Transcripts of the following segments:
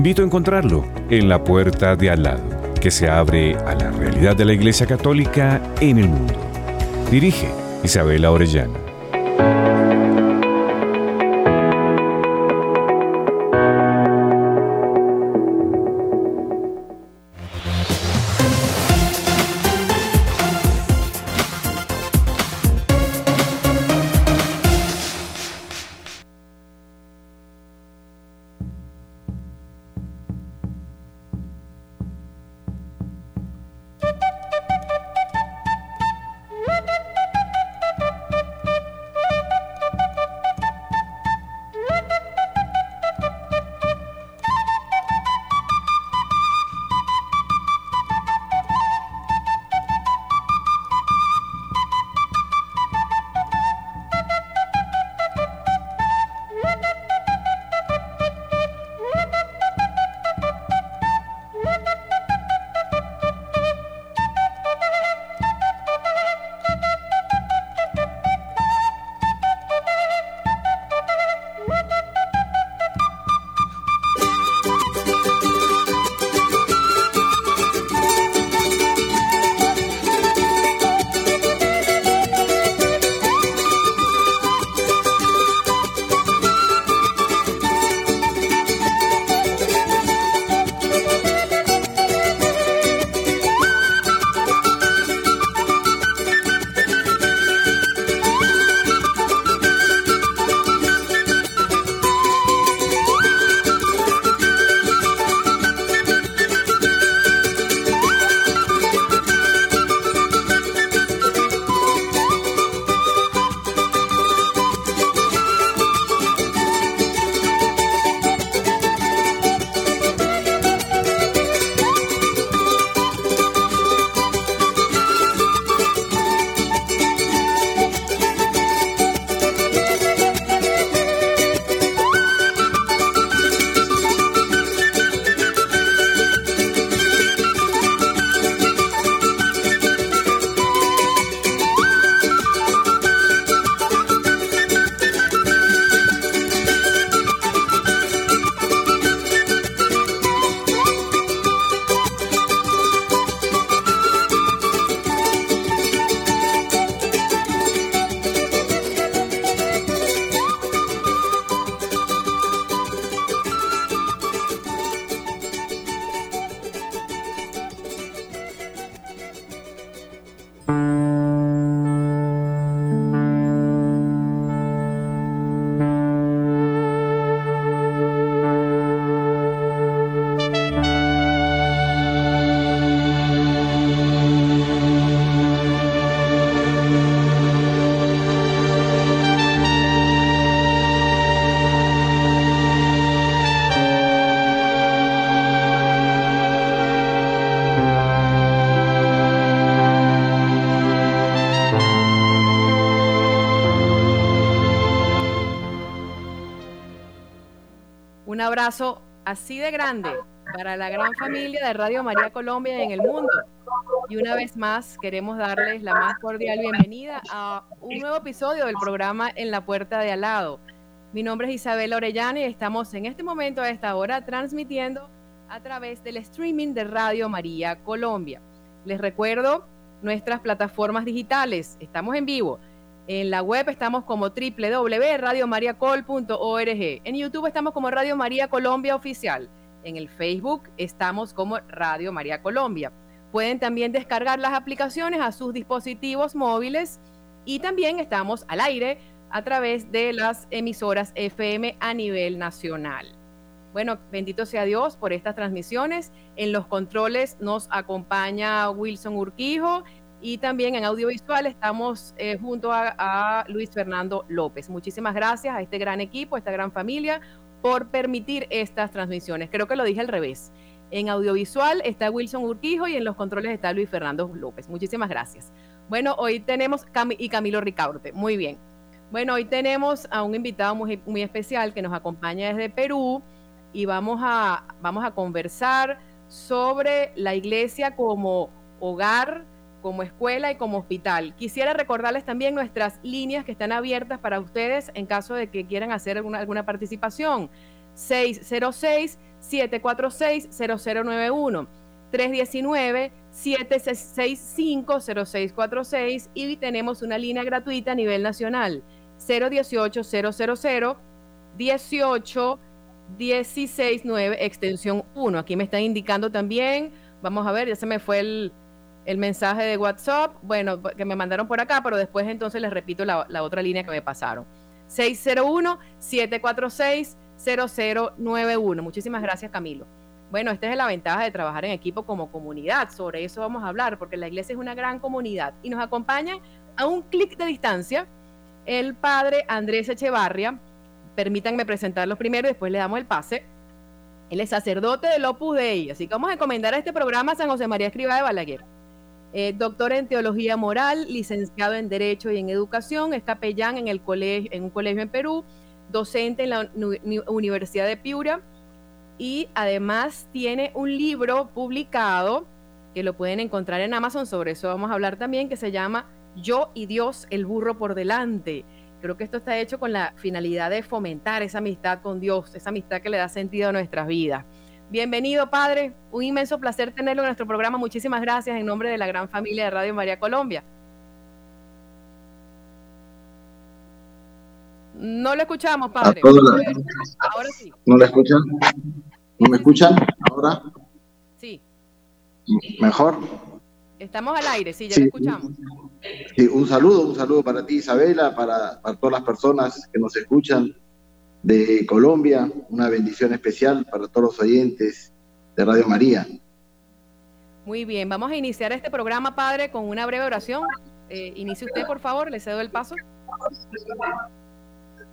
Invito a encontrarlo en la puerta de al lado, que se abre a la realidad de la Iglesia Católica en el mundo. Dirige Isabela Orellana. Abrazo así de grande para la gran familia de Radio María Colombia en el mundo. Y una vez más queremos darles la más cordial bienvenida a un nuevo episodio del programa En la Puerta de Al lado. Mi nombre es Isabel Orellana y estamos en este momento a esta hora transmitiendo a través del streaming de Radio María Colombia. Les recuerdo nuestras plataformas digitales. Estamos en vivo en la web estamos como www.radiomariacol.org. En YouTube estamos como Radio María Colombia Oficial. En el Facebook estamos como Radio María Colombia. Pueden también descargar las aplicaciones a sus dispositivos móviles y también estamos al aire a través de las emisoras FM a nivel nacional. Bueno, bendito sea Dios por estas transmisiones. En los controles nos acompaña Wilson Urquijo y también en audiovisual estamos eh, junto a, Luis Fernando López. Muchísimas gracias a este gran equipo, a esta gran familia, por permitir estas transmisiones. Creo que lo dije al revés. En audiovisual está Wilson Urquijo y en los controles está Luis Fernando López. Muchísimas gracias. Bueno, hoy tenemos y Camilo Ricaurte. Muy bien. Bueno, hoy tenemos a un invitado muy, muy especial que nos acompaña desde Perú y vamos a, vamos a conversar sobre la iglesia como hogar, como escuela y como hospital. Quisiera recordarles también nuestras líneas que están abiertas para ustedes en caso de que quieran hacer alguna, alguna participación. 606-746-0091. 319-765-0646 y tenemos una línea gratuita a nivel nacional 018-000 18 169 extensión 1. Aquí me están indicando también, vamos a ver, ya se me fue el, mensaje de WhatsApp, bueno, que me mandaron por acá, pero después entonces les repito la, otra línea que me pasaron. 601-746-0091. Muchísimas gracias, Camilo. Bueno, esta es la ventaja de trabajar en equipo como comunidad. Sobre eso vamos a hablar, porque la iglesia es una gran comunidad. Y nos acompañan a un clic de distancia el padre Andrés Echevarria. Permítanme presentarlo primero y después le damos el pase. Él es sacerdote del Opus Dei, así que vamos a encomendar a este programa a San José María Escriba de Balaguer. Eh, doctor en Teología Moral, licenciado en Derecho y en Educación, es capellán en, el colegio, en un colegio en Perú, docente en la Universidad de Piura y además tiene un libro publicado que lo pueden encontrar en Amazon, sobre eso vamos a hablar también, que se llama Yo y Dios, el burro por delante. Creo que esto está hecho con la finalidad de fomentar esa amistad con Dios, esa amistad que le da sentido a nuestras vidas. Bienvenido, Padre. Un inmenso placer tenerlo en nuestro programa. Muchísimas gracias en nombre de la gran familia de Radio María Colombia. No lo escuchamos, Padre. Ahora sí. ¿No lo escuchan? ¿No me escuchan ahora? Sí. ¿Mejor? Estamos al aire, sí, ya lo escuchamos. Sí, un saludo, un saludo para ti, Isabela, para, para todas las personas que nos escuchan de Colombia, una bendición especial para todos los oyentes de Radio María. Muy bien, vamos a iniciar este programa, Padre, con una breve oración. Eh, inicie usted, por favor, le cedo el paso.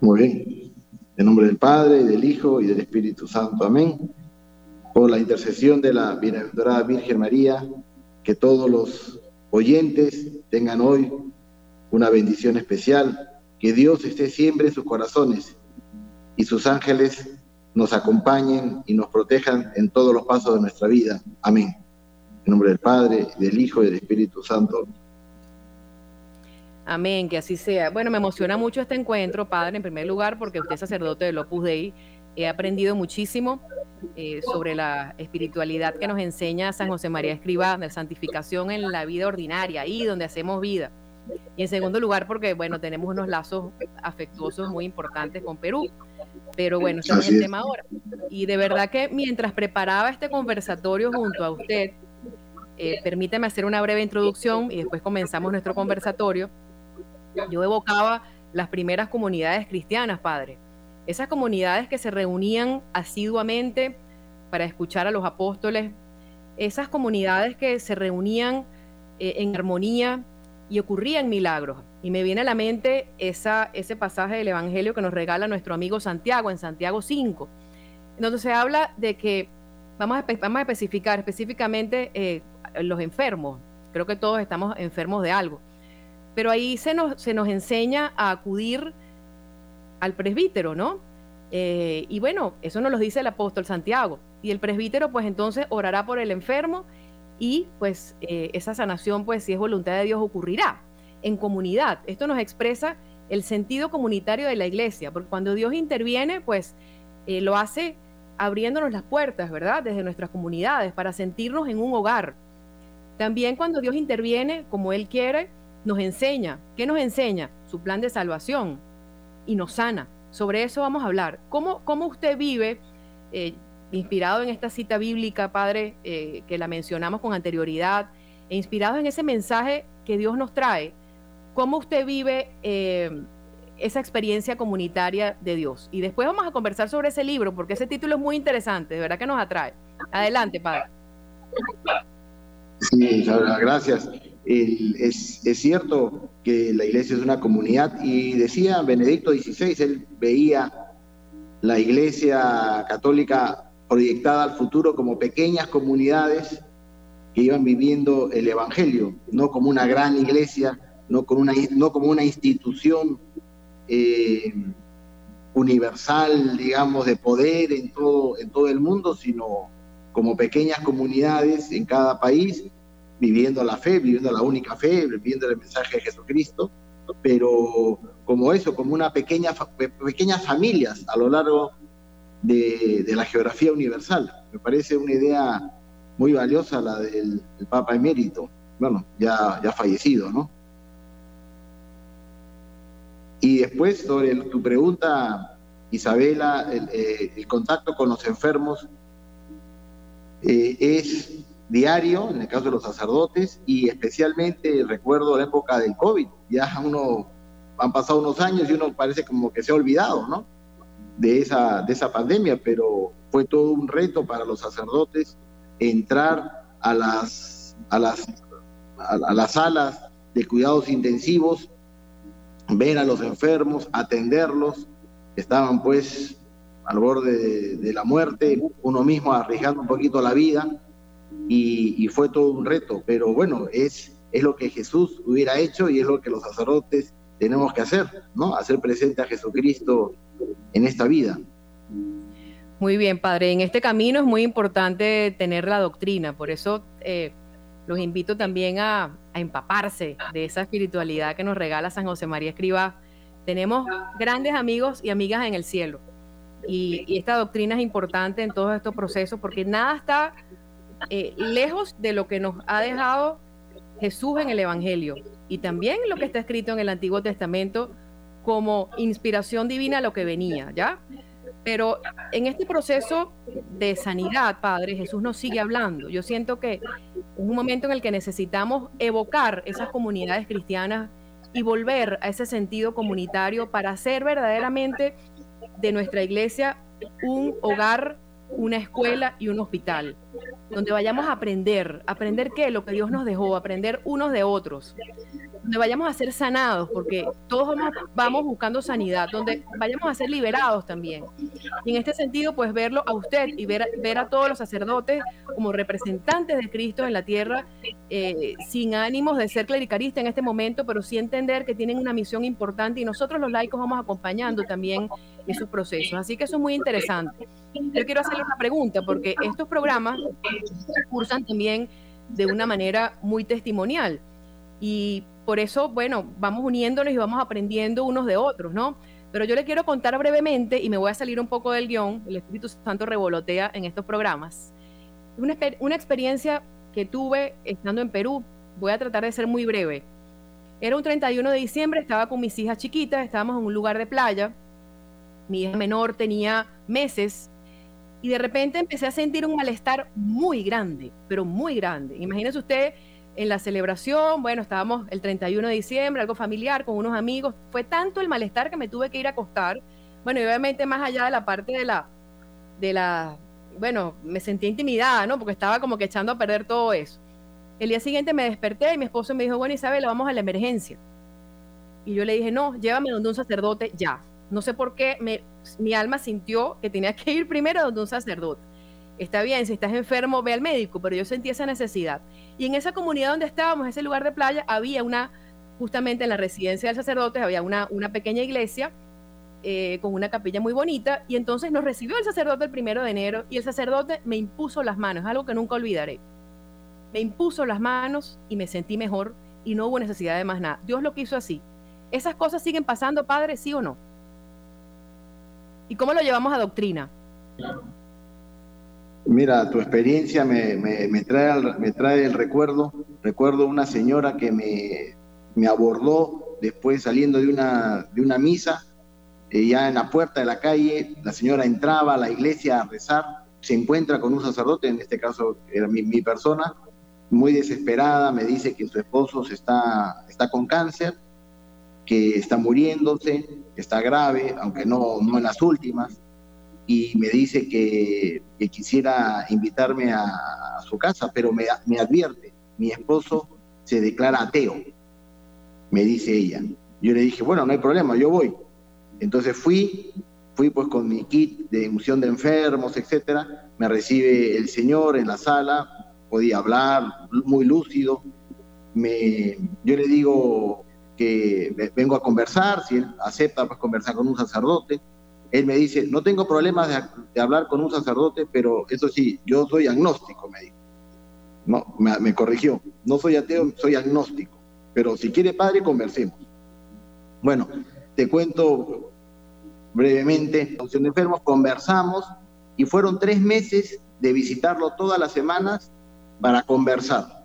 Muy bien. En nombre del Padre, del Hijo y del Espíritu Santo. Amén. Por la intercesión de la Bienaventurada Virgen María, que todos los oyentes tengan hoy una bendición especial, que Dios esté siempre en sus corazones y sus ángeles nos acompañen y nos protejan en todos los pasos de nuestra vida. Amén. En nombre del Padre, del Hijo y del Espíritu Santo. Amén, que así sea. Bueno, me emociona mucho este encuentro, Padre, en primer lugar, porque usted es sacerdote del Opus Dei. He aprendido muchísimo eh, sobre la espiritualidad que nos enseña San José María Escribá, de santificación en la vida ordinaria, ahí donde hacemos vida. Y en segundo lugar, porque, bueno, tenemos unos lazos afectuosos muy importantes con Perú. Pero bueno, ese es el tema ahora. Y de verdad que mientras preparaba este conversatorio junto a usted, eh, permíteme hacer una breve introducción y después comenzamos nuestro conversatorio yo evocaba las primeras comunidades cristianas, padre. Esas comunidades que se reunían asiduamente para escuchar a los apóstoles, esas comunidades que se reunían eh, en armonía y ocurrían milagros. Y me viene a la mente ese pasaje del Evangelio que nos regala nuestro amigo Santiago en Santiago 5, donde se habla de que, vamos a, vamos a especificar específicamente eh, los enfermos, creo que todos estamos enfermos de algo pero ahí se nos, se nos enseña a acudir al presbítero, ¿no? Eh, y bueno, eso nos lo dice el apóstol Santiago. Y el presbítero pues entonces orará por el enfermo y pues eh, esa sanación pues si es voluntad de Dios ocurrirá en comunidad. Esto nos expresa el sentido comunitario de la iglesia, porque cuando Dios interviene pues eh, lo hace abriéndonos las puertas, ¿verdad? Desde nuestras comunidades para sentirnos en un hogar. También cuando Dios interviene como Él quiere, nos enseña. ¿Qué nos enseña? Su plan de salvación y nos sana. Sobre eso vamos a hablar. ¿Cómo, cómo usted vive, eh, inspirado en esta cita bíblica, Padre, eh, que la mencionamos con anterioridad, e inspirado en ese mensaje que Dios nos trae? ¿Cómo usted vive eh, esa experiencia comunitaria de Dios? Y después vamos a conversar sobre ese libro, porque ese título es muy interesante, de verdad que nos atrae. Adelante, Padre. Sí, gracias es, cierto que la iglesia es una comunidad y decía Benedicto XVI, él veía la iglesia católica proyectada al futuro como pequeñas comunidades que iban viviendo el Evangelio, no como una gran iglesia, no, con una, no como una institución eh, universal, digamos, de poder en todo, en todo el mundo, sino como pequeñas comunidades en cada país viviendo la fe, viviendo la única fe, viviendo el mensaje de Jesucristo, pero como eso, como una pequeña, pequeñas familias a lo largo de, la geografía universal. Me parece una idea muy valiosa la del, Papa emérito, bueno, ya, ya fallecido, ¿no? Y después, sobre tu pregunta, Isabela, el, eh, contacto con los enfermos eh, es diario, en el caso de los sacerdotes, y especialmente recuerdo la época del COVID. Ya uno, han pasado unos años y uno parece como que se ha olvidado, ¿no? De esa, de esa pandemia, pero fue todo un reto para los sacerdotes entrar a las, a las, a las salas de cuidados intensivos, ver a los enfermos, atenderlos, estaban pues al borde de, la muerte, uno mismo arriesgando un poquito la vida, y, fue todo un reto, pero bueno, es, es lo que Jesús hubiera hecho y es lo que los sacerdotes tenemos que hacer, ¿no? Hacer presente a Jesucristo en esta vida. Muy bien, padre. En este camino es muy importante tener la doctrina, por eso eh, los invito también a, empaparse de esa espiritualidad que nos regala San José María Escriba. Tenemos grandes amigos y amigas en el cielo. Y, esta doctrina es importante en todos estos procesos porque nada está eh, lejos de lo que nos ha dejado Jesús en el Evangelio y también lo que está escrito en el Antiguo Testamento como inspiración divina a lo que venía, ¿ya? Pero en este proceso de sanidad, Padre, Jesús nos sigue hablando. Yo siento que es un momento en el que necesitamos evocar esas comunidades cristianas y volver a ese sentido comunitario para hacer verdaderamente de nuestra iglesia un hogar una escuela y un hospital, donde vayamos a aprender, aprender qué, lo que Dios nos dejó, aprender unos de otros, donde vayamos a ser sanados, porque todos vamos, buscando sanidad, donde vayamos a ser liberados también. Y en este sentido, pues verlo a usted y ver, a todos los sacerdotes como representantes de Cristo en la tierra, eh, sin ánimos de ser clericalista en este momento, pero sí entender que tienen una misión importante y nosotros los laicos vamos acompañando también esos procesos. Así que eso es muy interesante. Yo quiero hacerle una pregunta, porque estos programas cursan también de una manera muy testimonial. Y por eso, bueno, vamos uniéndonos y vamos aprendiendo unos de otros, ¿no? Pero yo le quiero contar brevemente, y me voy a salir un poco del guion, el Espíritu Santo revolotea en estos programas. Una, una experiencia que tuve estando en Perú, voy a tratar de ser muy breve. Era un 31 de diciembre, estaba con mis hijas chiquitas, estábamos en un lugar de playa, mi hija menor tenía meses y de repente empecé a sentir un malestar muy grande, pero muy grande. Imagínese usted en la celebración, bueno, estábamos el 31 de diciembre, algo familiar con unos amigos, fue tanto el malestar que me tuve que ir a acostar. Bueno, y obviamente más allá de la parte de la, de la, bueno, me sentí intimidada, ¿no? Porque estaba como que echando a perder todo eso. El día siguiente me desperté y mi esposo me dijo, bueno, Isabel, vamos a la emergencia. Y yo le dije, no, llévame donde un sacerdote ya. No sé por qué me, mi alma sintió que tenía que ir primero donde un sacerdote. Está bien, si estás enfermo, ve al médico, pero yo sentí esa necesidad. Y en esa comunidad donde estábamos, ese lugar de playa, había una, justamente en la residencia del sacerdote, había una, pequeña iglesia eh, con una capilla muy bonita, y entonces nos recibió el sacerdote el primero de enero, y el sacerdote me impuso las manos, algo que nunca olvidaré. Me impuso las manos y me sentí mejor, y no hubo necesidad de más nada. Dios lo quiso así. ¿Esas cosas siguen pasando, Padre, sí o no? ¿Y cómo lo llevamos a doctrina? Mira, tu experiencia me, me, trae, me trae el recuerdo. Recuerdo una señora que me, me abordó después saliendo de una, de una misa, eh, ya en la puerta de la calle, la señora entraba a la iglesia a rezar, se encuentra con un sacerdote, en este caso era mi, mi persona, muy desesperada, me dice que su esposo se está, está con cáncer, que está muriéndose, está grave, aunque no, no en las últimas, y me dice que, quisiera invitarme a, su casa, pero me, me advierte, mi esposo se declara ateo, me dice ella. Yo le dije, bueno, no hay problema, yo voy. Entonces fui, fui pues con mi kit de emoción de enfermos, etcétera. Me recibe el señor en la sala, podía hablar, muy lúcido. Me, yo le digo, que vengo a conversar, si él acepta pues, conversar con un sacerdote. Él me dice, no tengo problemas de, hablar con un sacerdote, pero eso sí, yo soy agnóstico, me dijo. No, me, corrigió, no soy ateo, soy agnóstico, pero si quiere padre, conversemos. Bueno, te cuento brevemente, función de enfermos, conversamos y fueron tres meses de visitarlo todas las semanas para conversar.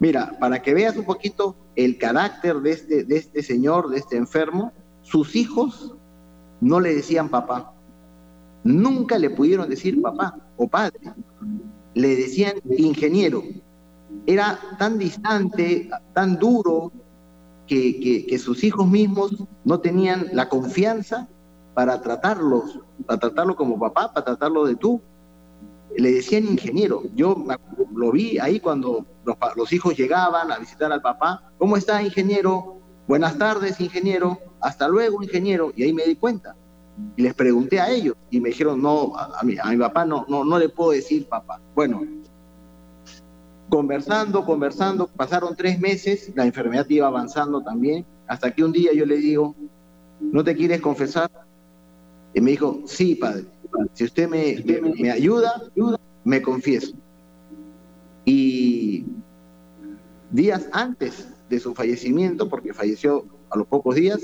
Mira, para que veas un poquito el carácter de este, de este señor, de este enfermo, sus hijos no le decían papá. Nunca le pudieron decir papá o padre. Le decían ingeniero. Era tan distante, tan duro, que, que, sus hijos mismos no tenían la confianza para tratarlos, para tratarlo como papá, para tratarlo de tú. Le decían ingeniero. Yo lo vi ahí cuando los, hijos llegaban a visitar al papá. ¿Cómo está, ingeniero? Buenas tardes, ingeniero. Hasta luego, ingeniero. Y ahí me di cuenta. Y les pregunté a ellos y me dijeron, no, a, a mi papá no, no, no le puedo decir papá. Bueno, conversando, conversando, pasaron tres meses, la enfermedad iba avanzando también, hasta que un día yo le digo, ¿no te quieres confesar? Y me dijo, sí, padre, si usted me, me, ayuda, me confieso. Y días antes de su fallecimiento, porque falleció a los pocos días,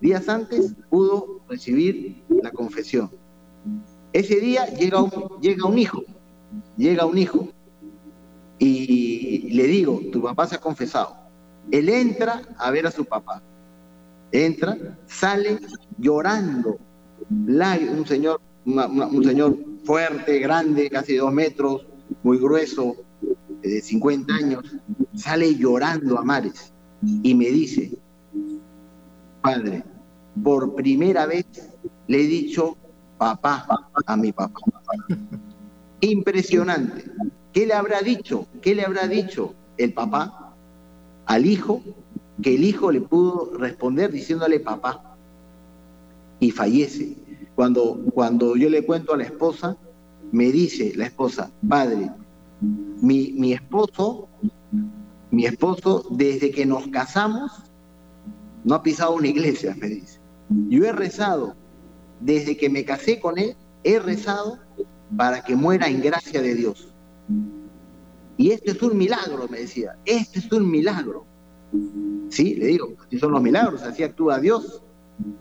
días antes pudo recibir la confesión. Ese día llega un, llega un hijo, llega un hijo, y le digo, tu papá se ha confesado. Él entra a ver a su papá, entra, sale llorando, un señor, un señor fuerte, grande, casi dos metros, muy grueso, de 50 años, sale llorando a mares y me dice, padre, por primera vez le he dicho papá a mi papá. Impresionante. ¿Qué le habrá dicho? ¿Qué le habrá dicho el papá al hijo? Que el hijo le pudo responder diciéndole papá. Y fallece. Cuando, cuando yo le cuento a la esposa, me dice la esposa, padre, mi, mi esposo, mi esposo, desde que nos casamos, no ha pisado una iglesia, me dice. Yo he rezado, desde que me casé con él, he rezado para que muera en gracia de Dios. Y este es un milagro, me decía, este es un milagro. Sí, le digo, así son los milagros, así actúa Dios,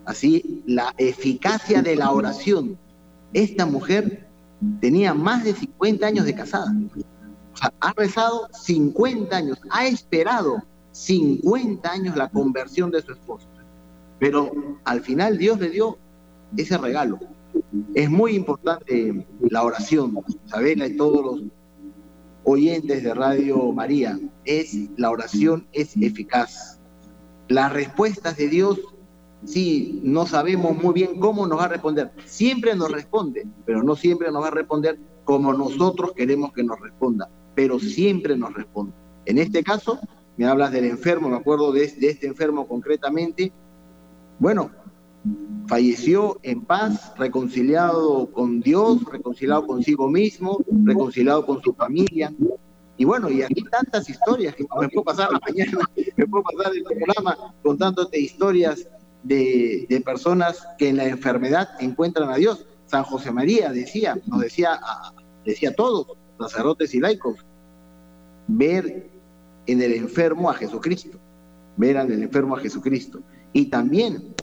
así la eficacia de la oración. Esta mujer tenía más de 50 años de casada. O sea, ha rezado 50 años, ha esperado 50 años la conversión de su esposo. Pero al final Dios le dio ese regalo. Es muy importante la oración, saberla y todos los oyentes de Radio María, es la oración es eficaz. Las respuestas de Dios, sí, no sabemos muy bien cómo nos va a responder. Siempre nos responde, pero no siempre nos va a responder como nosotros queremos que nos responda, pero siempre nos responde. En este caso, me hablas del enfermo, me acuerdo de, de este enfermo concretamente. Bueno, falleció en paz, reconciliado con Dios, reconciliado consigo mismo, reconciliado con su familia. Y bueno, y aquí tantas historias que me puedo pasar la mañana, me puedo pasar el programa contándote historias de, personas que en la enfermedad encuentran a Dios. San José María decía, nos decía, decía a todos, sacerdotes y laicos, ver en el enfermo a Jesucristo, ver en el enfermo a Jesucristo. Y también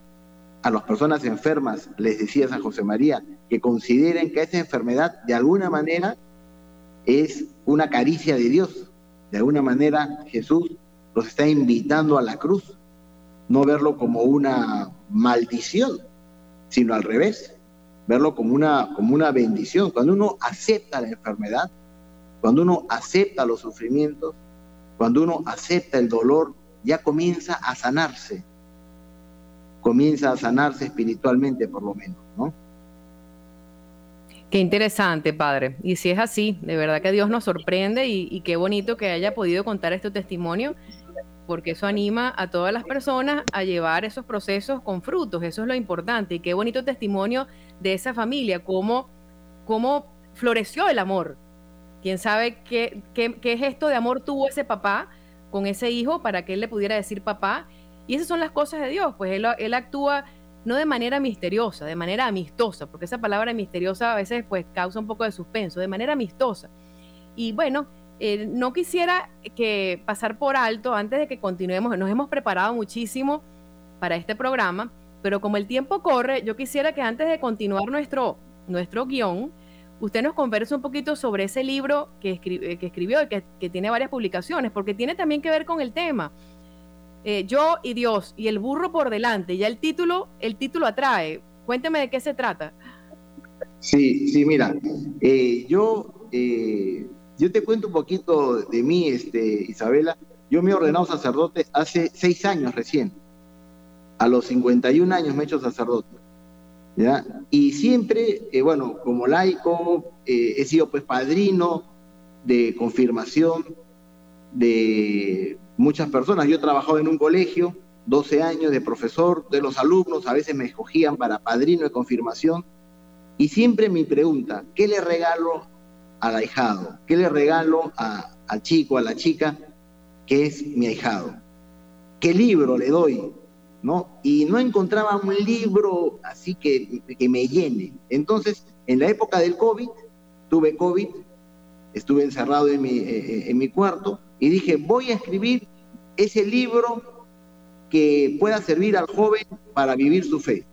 a las personas enfermas, les decía San José María, que consideren que esa enfermedad de alguna manera es una caricia de Dios. De alguna manera Jesús los está invitando a la cruz, no verlo como una maldición, sino al revés, verlo como una, como una bendición. Cuando uno acepta la enfermedad, cuando uno acepta los sufrimientos, cuando uno acepta el dolor, ya comienza a sanarse, comienza a sanarse espiritualmente por lo menos, ¿no? Qué interesante, padre. Y si es así, de verdad que Dios nos sorprende y, qué bonito que haya podido contar este testimonio, porque eso anima a todas las personas a llevar esos procesos con frutos, eso es lo importante. Y qué bonito testimonio de esa familia, cómo, cómo floreció el amor. Quién sabe qué, qué, qué gesto de amor tuvo ese papá con ese hijo para que él le pudiera decir papá y esas son las cosas de Dios, pues él, actúa no de manera misteriosa, de manera amistosa, porque esa palabra misteriosa a veces pues causa un poco de suspenso, de manera amistosa. Y bueno, eh, no quisiera que pasar por alto antes de que continuemos, nos hemos preparado muchísimo para este programa, pero como el tiempo corre, yo quisiera que antes de continuar nuestro, nuestro guion, usted nos converse un poquito sobre ese libro que, eh, que escribió y que, tiene varias publicaciones, porque tiene también que ver con el tema. Eh, yo y Dios y el burro por delante, ya el título, el título atrae. Cuénteme de qué se trata. Sí, sí, mira, eh, yo, yo te cuento un poquito de mí, este, Isabela. Yo me he ordenado sacerdote hace seis años recién. A los 51 años me he hecho sacerdote. Y siempre, eh, bueno, como laico, eh, he sido pues padrino de confirmación de muchas personas. Yo he trabajado en un colegio, 12 años de profesor, de los alumnos, a veces me escogían para padrino de confirmación. Y siempre mi pregunta, ¿qué le regalo al ahijado? ¿Qué le regalo al chico, a la chica que es mi ahijado? ¿Qué libro le doy? Y no encontraba un libro así que, que me llene. Entonces, en la época del COVID, tuve COVID, estuve encerrado en mi, eh, eh, en mi cuarto y dije, voy a escribir ese libro que pueda servir al joven para vivir su fe.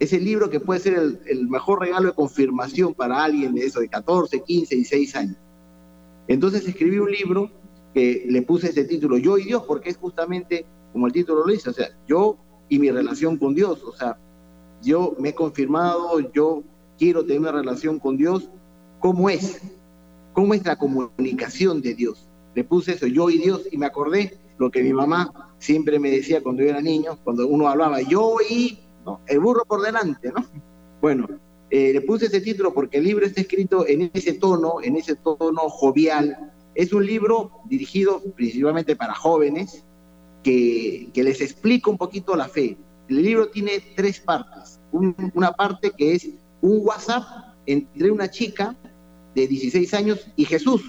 Ese libro que puede ser el, mejor regalo de confirmación para alguien de eso, de 14, 15, 16 años. Entonces escribí un libro que le puse ese título, Yo y Dios, porque es justamente como el título lo dice, o sea, yo y mi relación con Dios. O sea, yo me he confirmado, yo quiero tener una relación con Dios. ¿Cómo es? ¿Cómo es la comunicación de Dios? Le puse eso, yo y Dios, y me acordé lo que mi mamá siempre me decía cuando yo era niño, cuando uno hablaba yo y el burro por delante, ¿no? Bueno, eh, le puse ese título porque el libro está escrito en ese tono, en ese tono jovial. Es un libro dirigido principalmente para jóvenes, que, les explica un poquito la fe. El libro tiene tres partes. una parte que es un WhatsApp entre una chica de 16 años y Jesús.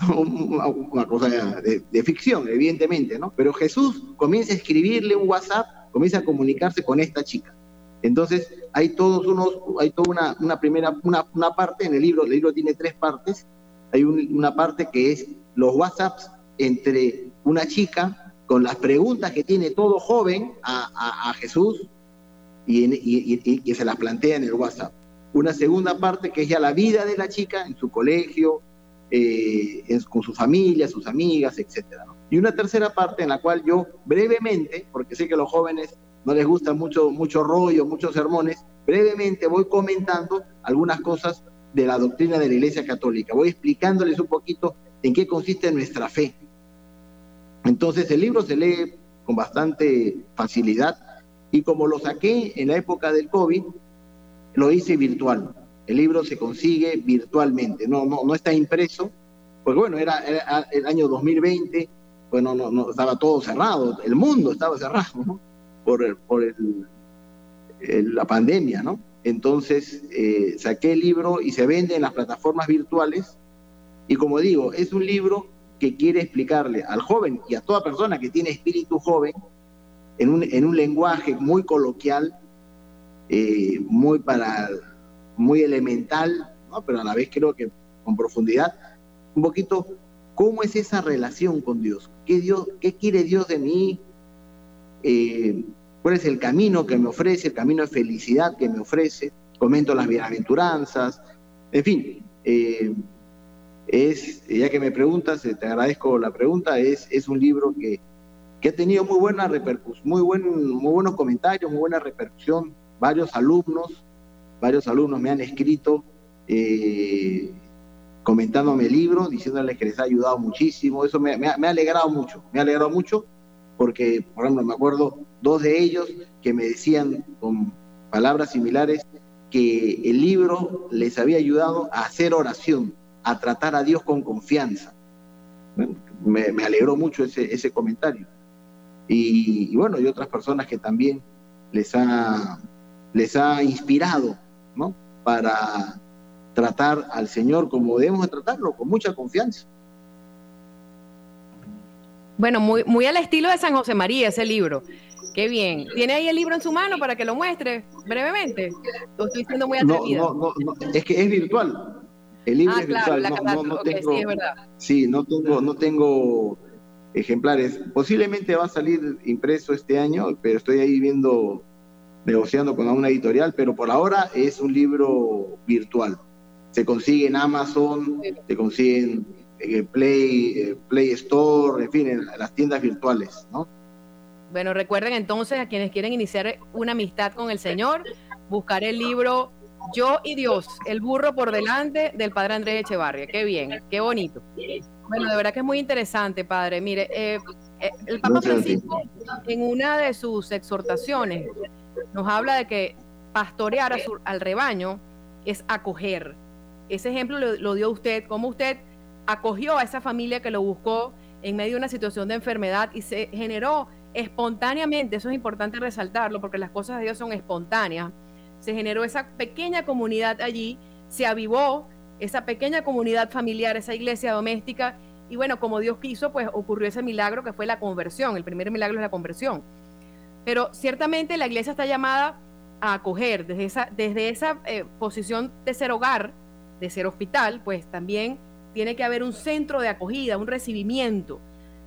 Una, cosa de, ficción, evidentemente, ¿no? Pero Jesús comienza a escribirle un WhatsApp, comienza a comunicarse con esta chica. Entonces, hay todos unos, hay toda una, una primera, una, una, parte en el libro, el libro tiene tres partes. Hay una parte que es los WhatsApps entre una chica con las preguntas que tiene todo joven a, Jesús y, que se las plantea en el WhatsApp. Una segunda parte que es ya la vida de la chica en su colegio, eh, con su familia, sus amigas, etc. Y una tercera parte en la cual yo brevemente, porque sé que a los jóvenes no les gusta mucho, mucho rollo, muchos sermones, brevemente voy comentando algunas cosas de la doctrina de la Iglesia Católica. Voy explicándoles un poquito en qué consiste nuestra fe, entonces el libro se lee con bastante facilidad y como lo saqué en la época del COVID, lo hice virtual. El libro se consigue virtualmente, no, no, no está impreso, pues bueno, era, el año 2020, bueno, no, no, estaba todo cerrado, el mundo estaba cerrado por, por la pandemia, ¿no? Entonces eh, saqué el libro y se vende en las plataformas virtuales y como digo, es un libro que quiere explicarle al joven y a toda persona que tiene espíritu joven en un, en un lenguaje muy coloquial, eh, muy para muy elemental, pero a la vez creo que con profundidad, un poquito cómo es esa relación con Dios, qué, Dios, qué quiere Dios de mí, eh, cuál es el camino que me ofrece, el camino de felicidad que me ofrece, comento las bienaventuranzas, en fin, eh, es, ya que me preguntas, te agradezco la pregunta, es, un libro que, que ha tenido muy buena repercusión, muy, buen, muy buenos comentarios, muy buena repercusión. Varios alumnos, varios alumnos me han escrito eh, comentándome el libro, diciéndoles que les ha ayudado muchísimo. Eso me, ha, alegrado mucho, me ha alegrado mucho porque, por ejemplo, me acuerdo dos de ellos que me decían con palabras similares que el libro les había ayudado a hacer oración, a tratar a Dios con confianza. Me, alegró mucho ese, ese comentario. Y, bueno, y otras personas que también les ha, les ha inspirado, ¿no? Para tratar al Señor como debemos tratarlo, con mucha confianza. Bueno, muy, muy al estilo de San José María ese libro. Qué bien. ¿Tiene ahí el libro en su mano para que lo muestre brevemente? Lo estoy siendo muy atrevida. No, no, no, es que es virtual. El libro ah, es virtual, no, no, tengo, sí, no tengo, no tengo ejemplares. Posiblemente va a salir impreso este año, pero estoy ahí viendo negociando con una editorial, pero por ahora es un libro virtual. Se consigue en Amazon, se consigue en eh, Play, eh, Play Store, en fin, en las tiendas virtuales, ¿no? Bueno, recuerden entonces a quienes quieren iniciar una amistad con el Señor, buscar el libro Yo y Dios, el burro por delante del Padre Andrés Echevarria. Qué bien, qué bonito. Bueno, de verdad que es muy interesante, Padre. Mire, eh, el Papa Francisco en una de sus exhortaciones nos habla de que pastorear al rebaño es acoger. Ese ejemplo lo, dio usted, como usted acogió a esa familia que lo buscó en medio de una situación de enfermedad y se generó espontáneamente, eso es importante resaltarlo porque las cosas de Dios son espontáneas, se generó esa pequeña comunidad allí, se avivó esa pequeña comunidad familiar, esa iglesia doméstica, y bueno, como Dios quiso, pues ocurrió ese milagro que fue la conversión, el primer milagro es la conversión. Pero ciertamente la iglesia está llamada a acoger desde esa, desde esa eh, posición de ser hogar, de ser hospital, pues también tiene que haber un centro de acogida, un recibimiento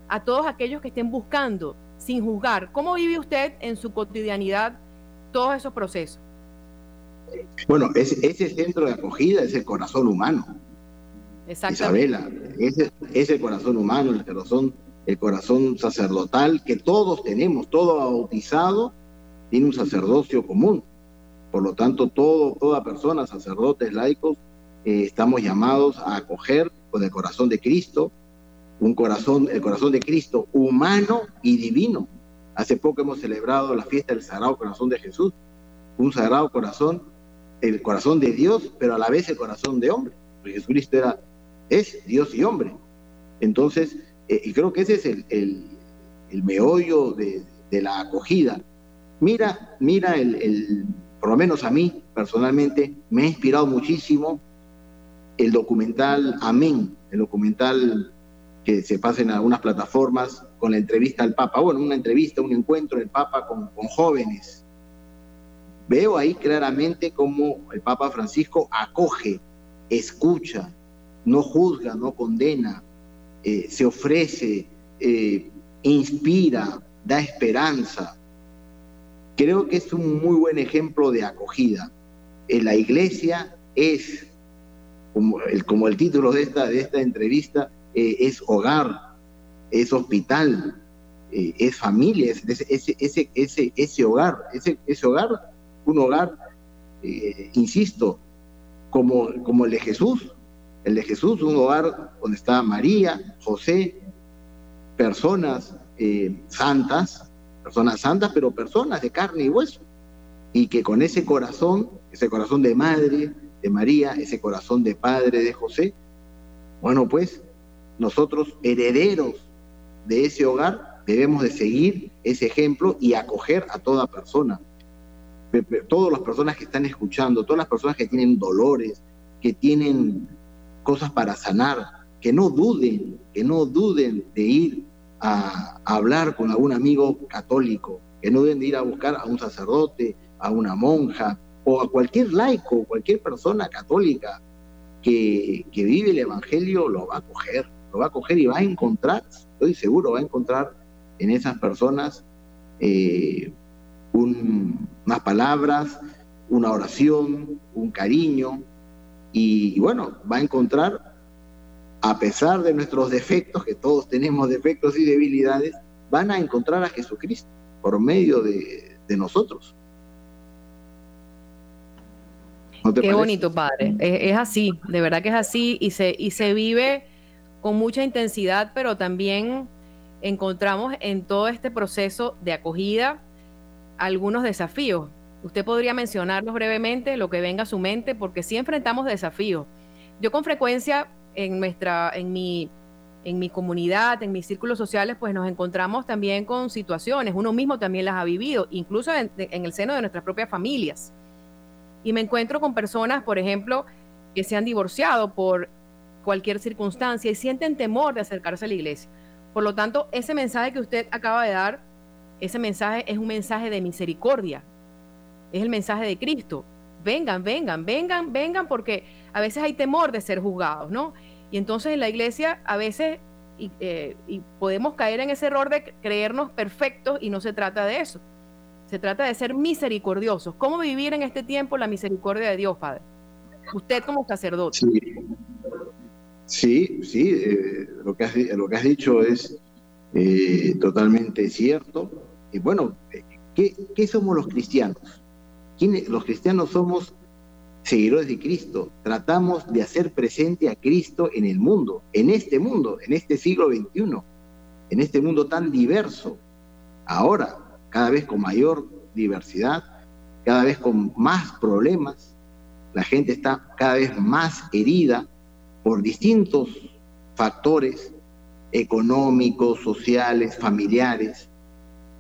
a todos aquellos que estén buscando sin juzgar. ¿Cómo vive usted en su cotidianidad todos esos procesos? Bueno, ese, ese centro de acogida es el corazón humano. Isabela, ese es el corazón humano, el corazón el corazón sacerdotal que todos tenemos, todo bautizado tiene un sacerdocio común. Por lo tanto, todo, toda persona, sacerdotes, laicos, eh, estamos llamados a acoger con el corazón de Cristo, un corazón, el corazón de Cristo humano y divino. Hace poco hemos celebrado la fiesta del Sagrado Corazón de Jesús, un Sagrado Corazón, el corazón de Dios, pero a la vez el corazón de hombre. Jesucristo era, es Dios y hombre. Entonces, eh, y creo que ese es el, el, meollo de, de, la acogida. Mira, mira, el, el, por lo menos a mí personalmente, me ha inspirado muchísimo el documental Amén, el documental que se pasa en algunas plataformas con la entrevista al Papa, bueno, una entrevista, un encuentro del Papa con, con jóvenes. Veo ahí claramente cómo el Papa Francisco acoge, escucha, no juzga, no condena, eh, se ofrece, eh, inspira, da esperanza. Creo que es un muy buen ejemplo de acogida. En la iglesia es, como el, como el título de esta, de esta entrevista, eh, es hogar, es hospital, es familia, es, ese, ese, ese, ese hogar, ese, ese hogar, un hogar, insisto, como, como el de Jesús, el de Jesús, un hogar donde está María, José, personas eh, santas, personas santas, pero personas de carne y hueso, y que con ese corazón, ese corazón de madre de María, ese corazón de padre de José, bueno, pues nosotros herederos de ese hogar debemos de seguir ese ejemplo y acoger a toda persona, todas las personas que están escuchando, todas las personas que tienen dolores, que tienen cosas para sanar, que no duden, que no duden de ir a, hablar con algún amigo católico, que no duden de ir a buscar a un sacerdote, a una monja o a cualquier laico, cualquier persona católica que, que vive el Evangelio, lo va a coger, lo va a coger y va a encontrar, estoy seguro, va a encontrar en esas personas eh, unas palabras, una oración, un cariño, y, bueno, va a encontrar, a pesar de nuestros defectos, que todos tenemos defectos y debilidades, van a encontrar a Jesucristo por medio de, nosotros. Qué bonito, padre. Es, así, de verdad que es así y se, y se vive con mucha intensidad, pero también encontramos en todo este proceso de acogida algunos desafíos. Usted podría mencionarlos brevemente, lo que venga a su mente, porque sí enfrentamos desafíos. Yo con frecuencia en nuestra, en mi, en mi comunidad, en mis círculos sociales, pues nos encontramos también con situaciones. Uno mismo también las ha vivido, incluso en, el seno de nuestras propias familias. Y me encuentro con personas, por ejemplo, que se han divorciado por cualquier circunstancia y sienten temor de acercarse a la iglesia. Por lo tanto, ese mensaje que usted acaba de dar, ese mensaje es un mensaje de misericordia, es el mensaje de Cristo. Vengan, vengan, vengan, vengan, porque a veces hay temor de ser juzgados, ¿no? Y entonces en la iglesia a veces eh, y, podemos caer en ese error de creernos perfectos y no se trata de eso. Se trata de ser misericordiosos. ¿Cómo vivir en este tiempo la misericordia de Dios, Padre? Usted como sacerdote. Sí, sí, eh, lo, que has, lo que has dicho es eh, totalmente cierto. Y bueno, ¿qué, ¿qué, somos los cristianos? Los cristianos somos seguidores de Cristo. Tratamos de hacer presente a Cristo en el mundo, en este mundo, en este siglo XXI, en este mundo tan diverso. Ahora, cada vez con mayor diversidad, cada vez con más problemas, la gente está cada vez más herida por distintos factores económicos, sociales, familiares.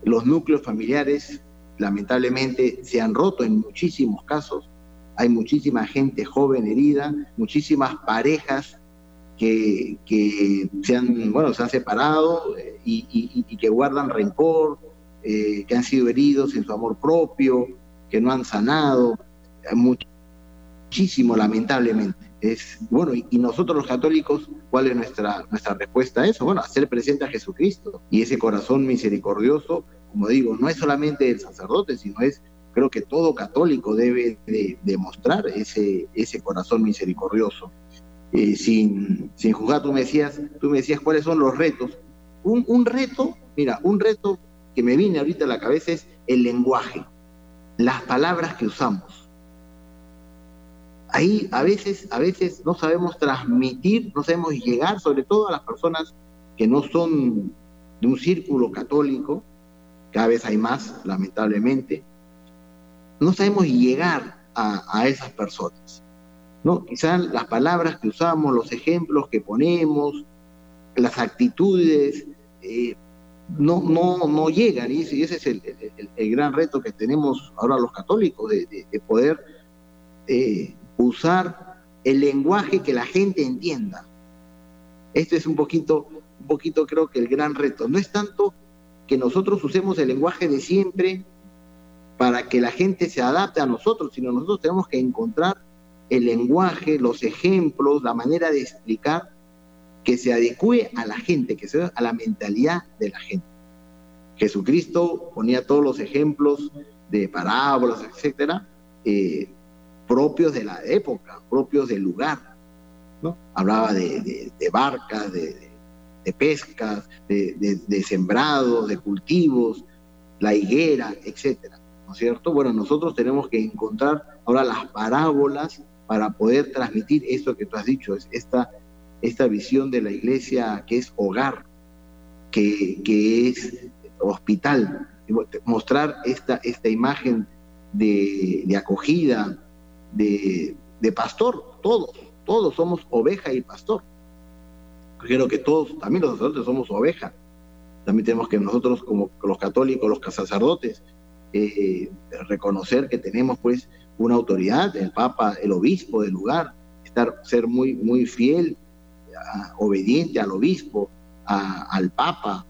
Los núcleos familiares lamentablemente se han roto en muchísimos casos. Hay muchísima gente joven herida, muchísimas parejas que, se, han, bueno, se han separado eh, y, que guardan rencor, eh, que han sido heridos en su amor propio, que no han sanado. Muchísimo, lamentablemente. Es, bueno, y, nosotros los católicos, ¿cuál es nuestra, nuestra respuesta a eso? Bueno, hacer presente a Jesucristo y ese corazón misericordioso, como digo, no es solamente el sacerdote, sino es, creo que todo católico debe demostrar ese, ese corazón misericordioso. Eh, sin, sin juzgar, tú me, decías, tú me decías cuáles son los retos. Un, un reto, mira, un reto que me viene ahorita a la cabeza es el lenguaje, las palabras que usamos ahí a veces, a veces no sabemos transmitir, no sabemos llegar, sobre todo a las personas que no son de un círculo católico, cada vez hay más, lamentablemente, no sabemos llegar a, esas personas. ¿no? Quizás las palabras que usamos, los ejemplos que ponemos, las actitudes, eh, no, no, no llegan, y ese, es el, gran reto que tenemos ahora los católicos, de, poder eh, usar el lenguaje que la gente entienda. Este es un poquito, un poquito creo que el gran reto. No es tanto que nosotros usemos el lenguaje de siempre para que la gente se adapte a nosotros, sino nosotros tenemos que encontrar el lenguaje, los ejemplos, la manera de explicar que se adecue a la gente, que sea a la mentalidad de la gente. Jesucristo ponía todos los ejemplos de parábolas, etcétera, eh, propios de la época, propios del lugar. ¿no? Hablaba de, barcas, de, pescas, de, sembrados, de cultivos, la higuera, etcétera. ¿No es cierto? Bueno, nosotros tenemos que encontrar ahora las parábolas para poder transmitir esto que tú has dicho, es esta, esta visión de la iglesia que es hogar, que, que es hospital, mostrar esta, esta imagen de, de acogida, de, pastor, todos, todos somos oveja y pastor. Creo que todos, también los sacerdotes somos oveja. También tenemos que nosotros, como los católicos, los sacerdotes, eh, reconocer que tenemos pues una autoridad, el Papa, el obispo del lugar, estar, ser muy, muy fiel, obediente al obispo, al Papa.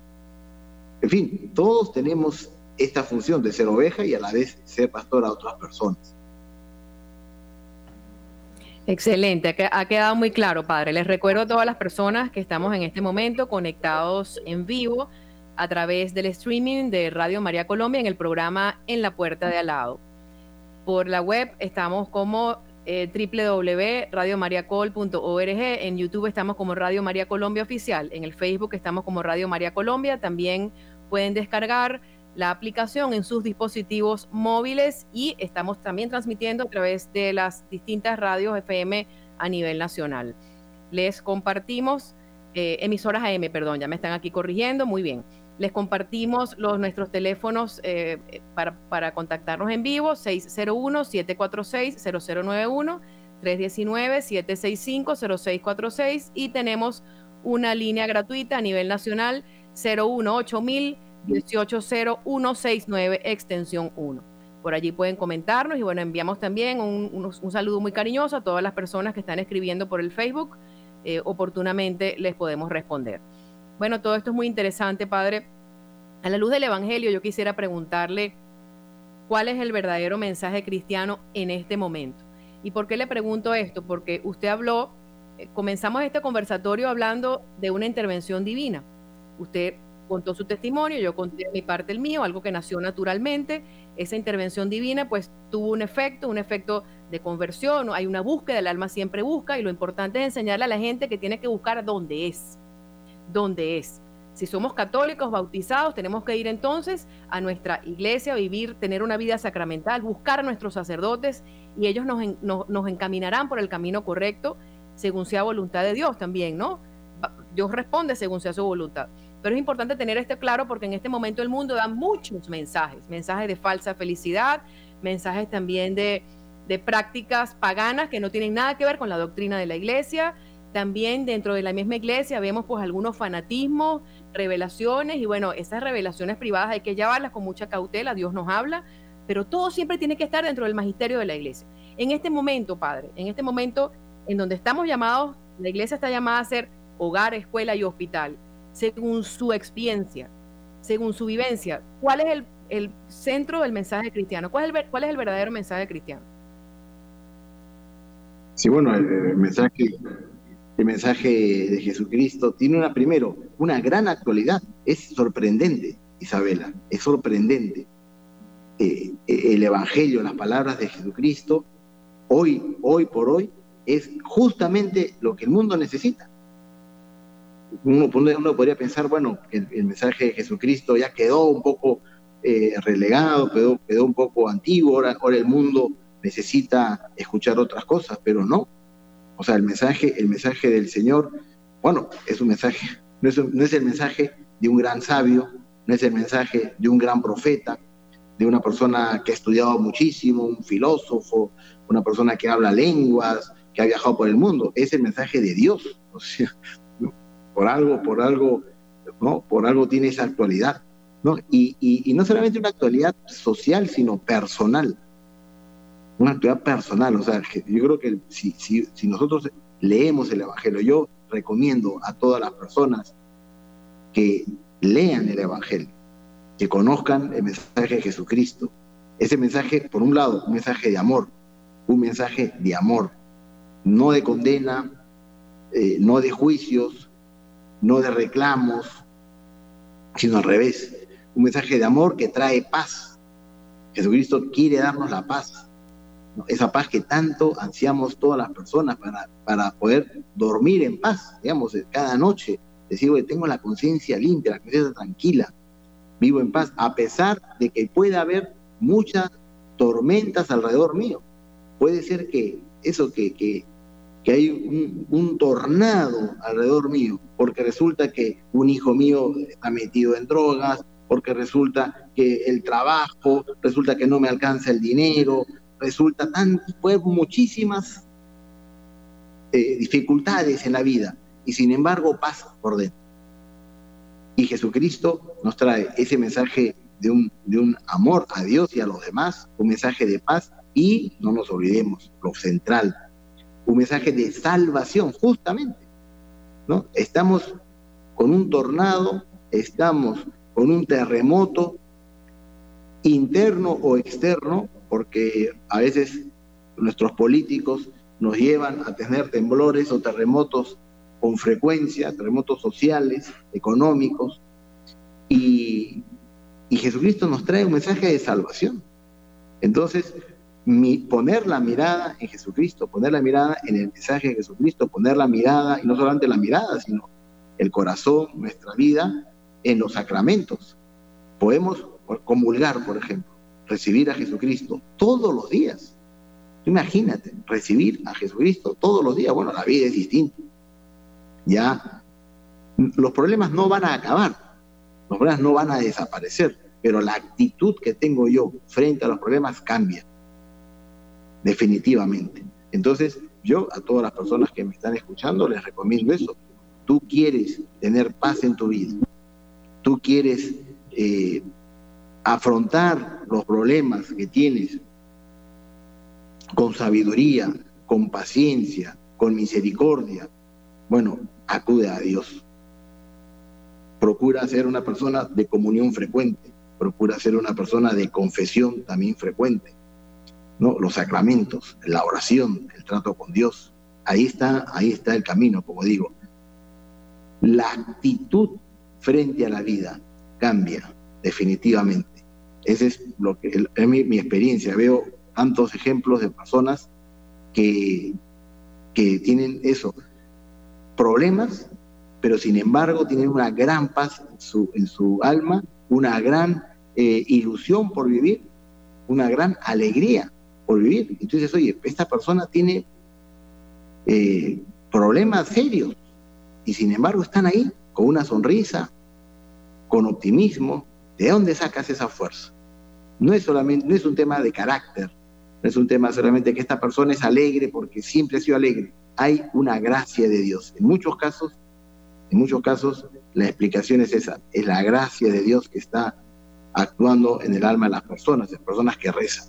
En fin, todos tenemos esta función de ser oveja y a la vez ser pastor a otras personas. Excelente, ha quedado muy claro, padre. Les recuerdo a todas las personas que estamos en este momento conectados en vivo a través del streaming de Radio María Colombia en el programa En la Puerta de Al lado. Por la web estamos como eh, www.radiomariacol.org, en YouTube estamos como Radio María Colombia Oficial, en el Facebook estamos como Radio María Colombia, también pueden descargar la aplicación en sus dispositivos móviles y estamos también transmitiendo a través de las distintas radios FM a nivel nacional. Les compartimos, eh, emisoras AM, perdón, ya me están aquí corrigiendo, muy bien. Les compartimos los, nuestros teléfonos eh, para, contactarnos en vivo, 601-746-0091, 319-765-0646 y tenemos una línea gratuita a nivel nacional 018000 180169 extensión 1. Por allí pueden comentarnos y bueno, enviamos también un, saludo muy cariñoso a todas las personas que están escribiendo por el Facebook. Eh, oportunamente les podemos responder. Bueno, todo esto es muy interesante, Padre. A la luz del Evangelio, yo quisiera preguntarle cuál es el verdadero mensaje cristiano en este momento. ¿Y por qué le pregunto esto? Porque usted habló, eh, comenzamos este conversatorio hablando de una intervención divina. Usted contó su testimonio, yo conté mi parte el mío, algo que nació naturalmente. Esa intervención divina pues tuvo un efecto, un efecto de conversión, hay una búsqueda, el alma siempre busca y lo importante es enseñarle a la gente que tiene que buscar dónde es, dónde es. Si somos católicos bautizados, tenemos que ir entonces a nuestra iglesia, vivir, tener una vida sacramental, buscar a nuestros sacerdotes y ellos nos, nos encaminarán por el camino correcto según sea voluntad de Dios también, ¿no? Dios responde según sea su voluntad. Pero es importante tener esto claro porque en este momento el mundo da muchos mensajes, mensajes de falsa felicidad, mensajes también de, de prácticas paganas que no tienen nada que ver con la doctrina de la iglesia. También dentro de la misma iglesia vemos pues algunos fanatismos, revelaciones y bueno, esas revelaciones privadas hay que llevarlas con mucha cautela, Dios nos habla, pero todo siempre tiene que estar dentro del magisterio de la iglesia. En este momento, Padre, en este momento en donde estamos llamados, la iglesia está llamada a ser hogar, escuela y hospital, según su experiencia, según su vivencia. ¿Cuál es el, centro del mensaje cristiano? ¿Cuál es el, ¿Cuál es el verdadero mensaje cristiano? Sí, bueno, el, mensaje, el mensaje de Jesucristo tiene una, primero, una gran actualidad. Es sorprendente, Isabela, es sorprendente. Eh, el Evangelio, las palabras de Jesucristo, hoy, hoy por hoy, es justamente lo que el mundo necesita. Uno, podría pensar, bueno, el, el, mensaje de Jesucristo ya quedó un poco eh, relegado, quedó, quedó, un poco antiguo, ahora el mundo necesita escuchar otras cosas, pero no. O sea, el mensaje, el mensaje del Señor, bueno, es un mensaje, no es, no el mensaje de un gran sabio, no es el mensaje de un gran profeta, de una persona que ha estudiado muchísimo, un filósofo, una persona que habla lenguas, que ha viajado por el mundo, es el mensaje de Dios. O sea, por algo, por algo, ¿no? Por algo tiene esa actualidad, ¿no? Y, y, no solamente una actualidad social, sino personal. Una actualidad personal. O sea, yo creo que si, si, si nosotros leemos el Evangelio, yo recomiendo a todas las personas que lean el Evangelio, que conozcan el mensaje de Jesucristo. Ese mensaje, por un lado, un mensaje de amor, un mensaje de amor, no de condena, eh, no de juicios, no de reclamos, sino al revés, un mensaje de amor que trae paz. Jesucristo quiere darnos la paz, esa paz que tanto ansiamos todas las personas para, para poder dormir en paz, digamos, cada noche, decir, que tengo la conciencia limpia, la conciencia tranquila, vivo en paz, a pesar de que pueda haber muchas tormentas alrededor mío. Puede ser que eso que, que, que hay un, tornado alrededor mío, porque resulta que un hijo mío está metido en drogas, porque resulta que el trabajo, resulta que no me alcanza el dinero, resulta tan, pues muchísimas eh, dificultades en la vida, y sin embargo pasa por dentro. Y Jesucristo nos trae ese mensaje de un, de un amor a Dios y a los demás, un mensaje de paz, y no nos olvidemos, lo central, un mensaje de salvación, justamente. ¿no? Estamos con un tornado, estamos con un terremoto interno o externo, porque a veces nuestros políticos nos llevan a tener temblores o terremotos con frecuencia, terremotos sociales, económicos, y, y Jesucristo nos trae un mensaje de salvación. Entonces, poner la mirada en Jesucristo, poner la mirada en el mensaje de Jesucristo, poner la mirada, y no solamente la mirada, sino el corazón, nuestra vida, en los sacramentos. Podemos comulgar, por ejemplo, recibir a Jesucristo todos los días. Imagínate, recibir a Jesucristo todos los días. Bueno, la vida es distinta. Ya los problemas no van a acabar, los problemas no van a desaparecer, pero la actitud que tengo yo frente a los problemas cambia definitivamente. Entonces, yo a todas las personas que me están escuchando les recomiendo eso. Tú quieres tener paz en tu vida, tú quieres eh, afrontar los problemas que tienes con sabiduría, con paciencia, con misericordia. Bueno, acude a Dios. Procura ser una persona de comunión frecuente, procura ser una persona de confesión también frecuente ¿no? los sacramentos, la oración, el trato con Dios. Ahí está, ahí está el camino, como digo. La actitud frente a la vida, cambia definitivamente. Esa es, lo que, es mi, experiencia. Veo tantos ejemplos de personas que, que tienen eso, problemas, pero sin embargo tienen una gran paz en su, en su alma, una gran eh, ilusión por vivir, una gran alegría por vivir. Dices, oye, esta persona tiene eh, problemas serios y sin embargo están ahí con una sonrisa, con optimismo. ¿De dónde sacas esa fuerza? No es solamente, no es un tema de carácter, no es un tema solamente que esta persona es alegre porque siempre ha sido alegre. Hay una gracia de Dios. En muchos casos, en muchos casos, la explicación es esa, es la gracia de Dios que está actuando en el alma de las personas, de personas que rezan.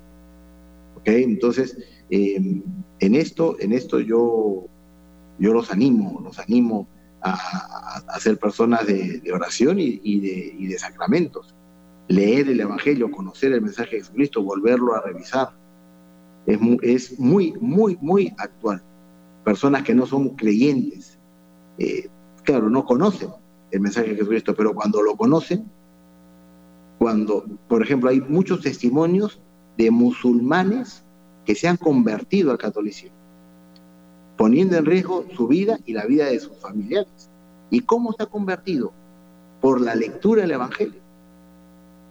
¿Ok? Entonces, eh, en esto, en esto yo, yo los animo, los animo a, a, ser personas de, oración y, de, y, de, sacramentos. Leer el Evangelio, conocer el mensaje de Jesucristo, volverlo a revisar. Es muy, es muy, muy, muy actual. Personas que no son creyentes, eh, claro, no conocen el mensaje de Jesucristo, pero cuando lo conocen, cuando, por ejemplo, hay muchos testimonios de musulmanes que se han convertido al catolicismo, poniendo en riesgo su vida y la vida de sus familiares. ¿Y cómo se ha convertido? Por la lectura del Evangelio.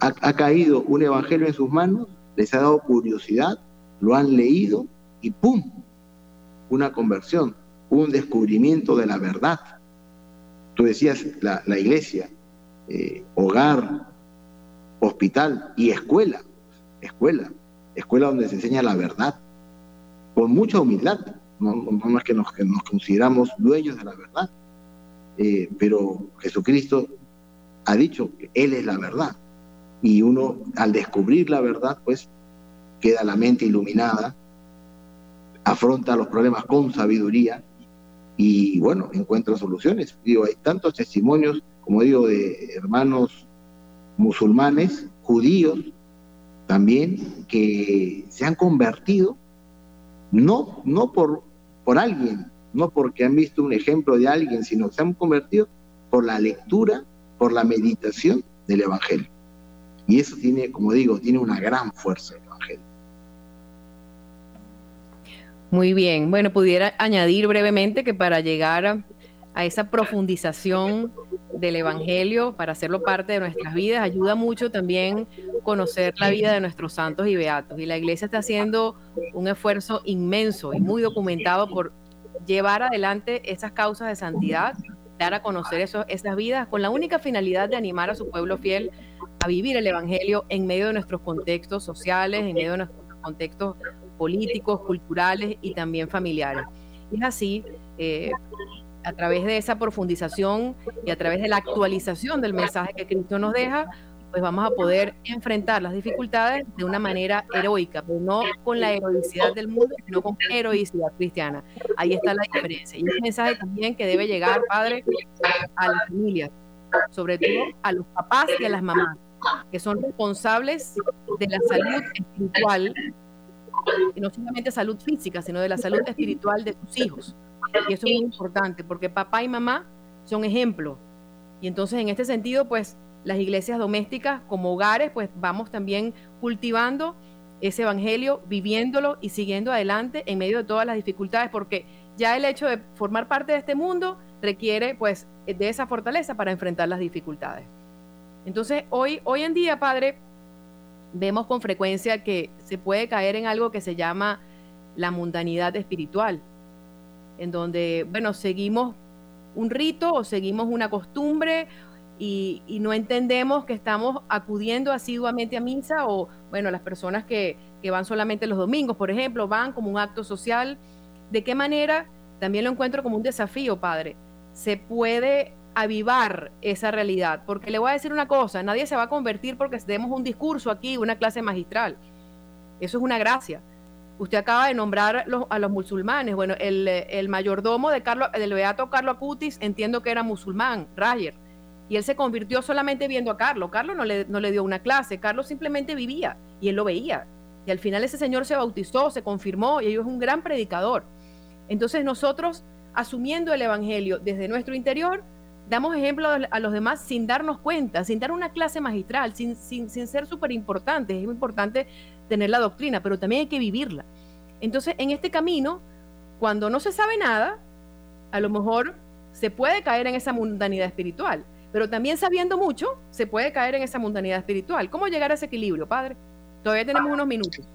Ha, caído un Evangelio en sus manos, les ha dado curiosidad, lo han leído y ¡pum! Una conversión, un descubrimiento de la verdad. Tú decías, la, la iglesia, eh, hogar, hospital y escuela, escuela, escuela donde se enseña la verdad, con mucha humildad, no, no es que nos, que nos, consideramos dueños de la verdad, eh, pero Jesucristo ha dicho que Él es la verdad, y uno al descubrir la verdad, pues queda la mente iluminada, afronta los problemas con sabiduría y bueno, encuentra soluciones. Digo, hay tantos testimonios, como digo, de hermanos musulmanes, judíos también, que se han convertido, no, no por, por alguien, no porque han visto un ejemplo de alguien, sino que se han convertido por la lectura, por la meditación del Evangelio. Y eso tiene, como digo, tiene una gran fuerza el Evangelio. Muy bien, bueno, pudiera añadir brevemente que para llegar a, esa profundización del Evangelio, para hacerlo parte de nuestras vidas, ayuda mucho también conocer la vida de nuestros santos y beatos. Y la iglesia está haciendo un esfuerzo inmenso y muy documentado por llevar adelante esas causas de santidad, dar a conocer esas vidas, con la única finalidad de animar a su pueblo fiel a vivir el Evangelio en medio de nuestros contextos sociales, en medio de nuestros contextos políticos, culturales y también familiares. Y es así, eh, a través de esa profundización y a través de la actualización del mensaje que Cristo nos deja, pues vamos a poder enfrentar las dificultades de una manera heroica, pero no con la heroicidad del mundo, sino con heroicidad cristiana. Ahí está la diferencia. Y un mensaje también que debe llegar, Padre, a las familias, sobre todo a los papás y a las mamás, que son responsables de la salud espiritual, y no solamente salud física, sino de la salud espiritual de sus hijos. Y eso es muy importante, porque papá y mamá son ejemplos. Y entonces, en este sentido, pues las iglesias domésticas como hogares, pues vamos también cultivando ese evangelio, viviéndolo y siguiendo adelante en medio de todas las dificultades, porque ya el hecho de formar parte de este mundo requiere pues de esa fortaleza para enfrentar las dificultades. Entonces, hoy, hoy en día, Padre, vemos con frecuencia que se puede caer en algo que se llama la mundanidad espiritual, en donde, bueno, seguimos un rito o seguimos una costumbre y, no entendemos que estamos acudiendo asiduamente a misa o, bueno, las personas que, que van solamente los domingos, por ejemplo, van como un acto social. ¿De qué manera? También lo encuentro como un desafío, Padre. Se puede avivar esa realidad, porque le voy a decir una cosa, nadie se va a convertir porque demos un discurso aquí, una clase magistral. Eso es una gracia. Usted acaba de nombrar a los musulmanes. Bueno, el, el mayordomo de Carlos, del beato Carlos Acutis, entiendo que era musulmán, Rayer y él se convirtió solamente viendo a Carlos. Carlos no le, no le dio una clase, Carlos simplemente vivía y él lo veía. Y al final ese señor se bautizó, se confirmó y ellos es un gran predicador. Entonces nosotros, asumiendo el Evangelio desde nuestro interior, damos ejemplo a los demás sin darnos cuenta, sin dar una clase magistral, sin, sin, sin ser súper importantes. Es muy importante tener la doctrina, pero también hay que vivirla. Entonces, en este camino, cuando no se sabe nada, a lo mejor se puede caer en esa mundanidad espiritual, pero también sabiendo mucho, se puede caer en esa mundanidad espiritual. ¿Cómo llegar a ese equilibrio, padre? Todavía tenemos unos minutos.